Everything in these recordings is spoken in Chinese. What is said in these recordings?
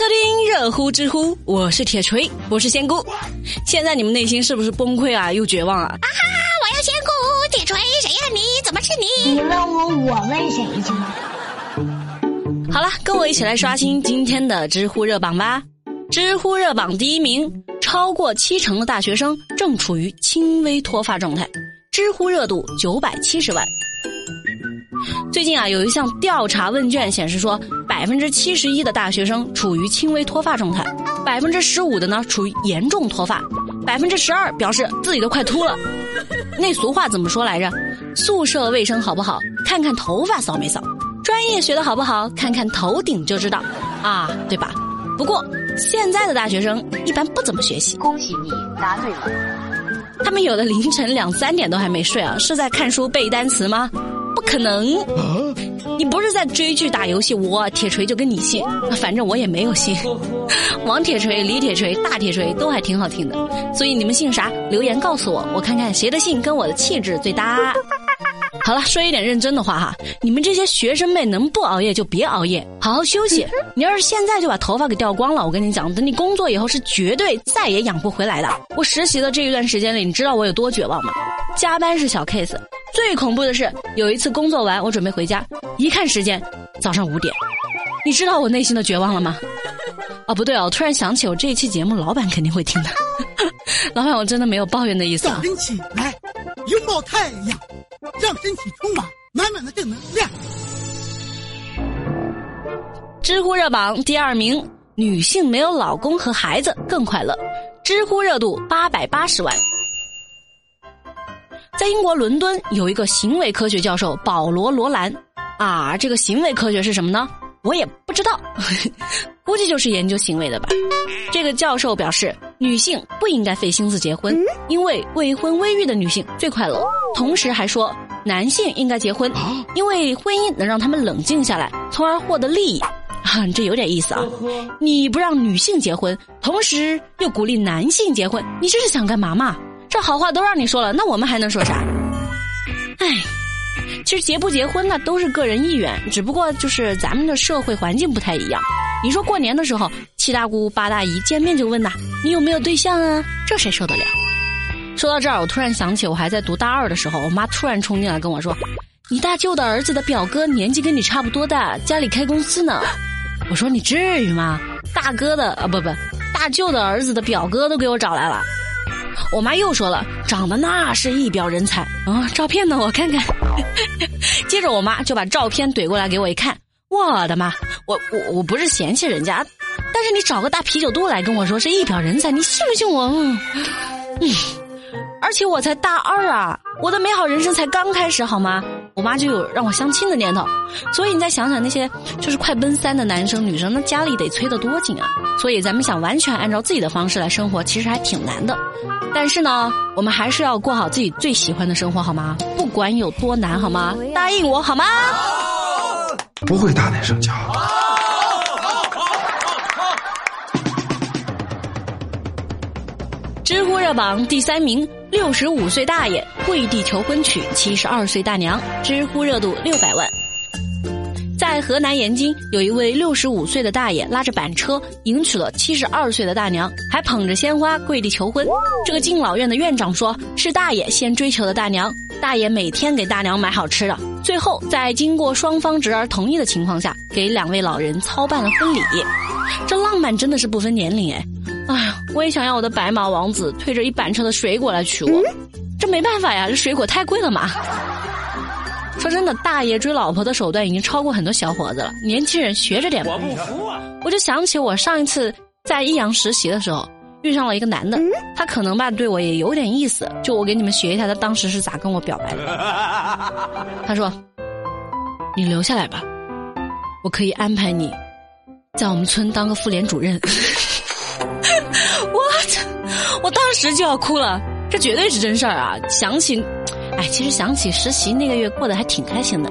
收听热乎知乎，我是铁锤，我是仙姑。现在你们内心是不是崩溃啊？又绝望啊？啊哈哈！我要仙姑，铁锤，谁呀你？怎么是你？你问我，我问谁去？好了，跟我一起来刷新今天的知乎热榜吧。知乎热榜第一名，超过七成的大学生正处于轻微脱发状态，知乎热度九百七十万。最近啊，有一项调查问卷显示说，百分之七十一的大学生处于轻微脱发状态，百分之十五的呢处于严重脱发，百分之十二表示自己都快秃了。那俗话怎么说来着？宿舍卫生好不好，看看头发扫没扫；专业学的好不好，看看头顶就知道，啊，对吧？不过现在的大学生一般不怎么学习。恭喜你答对了。他们有的凌晨两三点都还没睡啊，是在看书背单词吗？不可能！你不是在追剧打游戏，我铁锤就跟你姓，反正我也没有姓。王铁锤、李铁锤、大铁锤都还挺好听的，所以你们姓啥？留言告诉我，我看看谁的姓跟我的气质最搭。好了，说一点认真的话哈，你们这些学生妹能不熬夜就别熬夜，好好休息。你要是现在就把头发给掉光了，我跟你讲，等你工作以后是绝对再也养不回来的。我实习的这一段时间里，你知道我有多绝望吗？加班是小 case。最恐怖的是，有一次工作完，我准备回家，一看时间，早上五点。你知道我内心的绝望了吗？哦，不对哦，突然想起我这一期节目，老板肯定会听的。老板，我真的没有抱怨的意思。早晨起来，拥抱太阳，让身体充满满满的正能量。知乎热榜第二名，女性没有老公和孩子更快乐。知乎热度八百八十万。在英国伦敦有一个行为科学教授保罗·罗兰，啊，这个行为科学是什么呢？我也不知道，估计就是研究行为的吧。这个教授表示，女性不应该费心思结婚，因为未婚未育的女性最快乐。同时还说，男性应该结婚，因为婚姻能让他们冷静下来，从而获得利益。啊，这有点意思啊！你不让女性结婚，同时又鼓励男性结婚，你这是想干嘛嘛？好话都让你说了，那我们还能说啥？哎，其实结不结婚呢，都是个人意愿，只不过就是咱们的社会环境不太一样。你说过年的时候，七大姑八大姨见面就问呐，你有没有对象啊？这谁受得了？说到这儿，我突然想起，我还在读大二的时候，我妈突然冲进来跟我说：“你大舅的儿子的表哥年纪跟你差不多大，家里开公司呢。”我说：“你至于吗？大哥的啊，不不，大舅的儿子的表哥都给我找来了。”我妈又说了，长得那是一表人才啊！照片呢？我看看。接着我妈就把照片怼过来给我一看，我的妈！我我我不是嫌弃人家，但是你找个大啤酒肚来跟我说是一表人才，你信不信我？嗯，而且我才大二啊，我的美好人生才刚开始，好吗？我妈就有让我相亲的念头，所以你再想想那些就是快奔三的男生女生，那家里得催得多紧啊！所以咱们想完全按照自己的方式来生活，其实还挺难的。但是呢，我们还是要过好自己最喜欢的生活，好吗？不管有多难，好吗？答应我好吗？不会大男生骄知乎热榜第三名，六十五岁大爷跪地求婚娶七十二岁大娘，知乎热度六百万。在河南延津，有一位六十五岁的大爷拉着板车迎娶了七十二岁的大娘，还捧着鲜花跪地求婚。这个敬老院的院长说，是大爷先追求的大娘，大爷每天给大娘买好吃的，最后在经过双方侄儿同意的情况下，给两位老人操办了婚礼。这浪漫真的是不分年龄哎！哎呀，我也想要我的白马王子推着一板车的水果来娶我，这没办法呀，这水果太贵了嘛。说真的，大爷追老婆的手段已经超过很多小伙子了。年轻人学着点吧。我不服啊！我就想起我上一次在益阳实习的时候，遇上了一个男的，他可能吧对我也有点意思。就我给你们学一下，他当时是咋跟我表白的。他说：“你留下来吧，我可以安排你在我们村当个妇联主任。”我！当时就要哭了，这绝对是真事儿啊！想起。哎，其实想起实习那个月过得还挺开心的，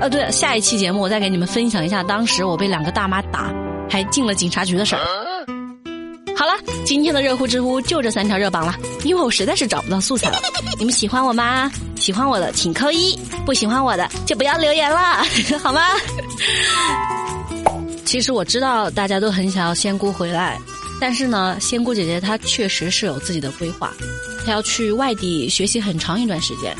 呃，对了，下一期节目我再给你们分享一下当时我被两个大妈打，还进了警察局的事儿。好了，今天的热乎知乎就这三条热榜了，因为我实在是找不到素材了。你们喜欢我吗？喜欢我的请扣一，不喜欢我的就不要留言了，好吗？其实我知道大家都很想要仙姑回来，但是呢，仙姑姐姐她确实是有自己的规划，她要去外地学习很长一段时间。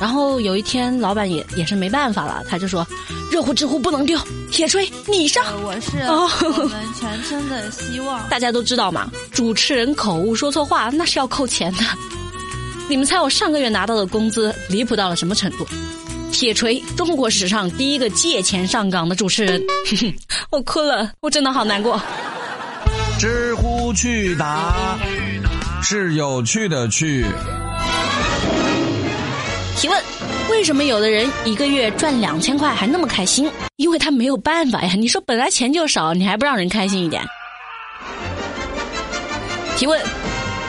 然后有一天，老板也也是没办法了，他就说：“热乎知乎不能丢，铁锤你上。”我是我们全村的希望。大家都知道嘛，主持人口误说错话那是要扣钱的。你们猜我上个月拿到的工资离谱到了什么程度？铁锤，中国史上第一个借钱上岗的主持人。我哭了，我真的好难过。知乎趣答是有趣的去。提问：为什么有的人一个月赚两千块还那么开心？因为他没有办法呀。你说本来钱就少，你还不让人开心一点？提问：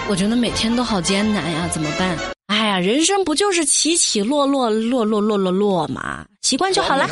我觉得每天都好艰难呀，怎么办？哎呀，人生不就是起起落落落落落落落嘛？习惯就好了。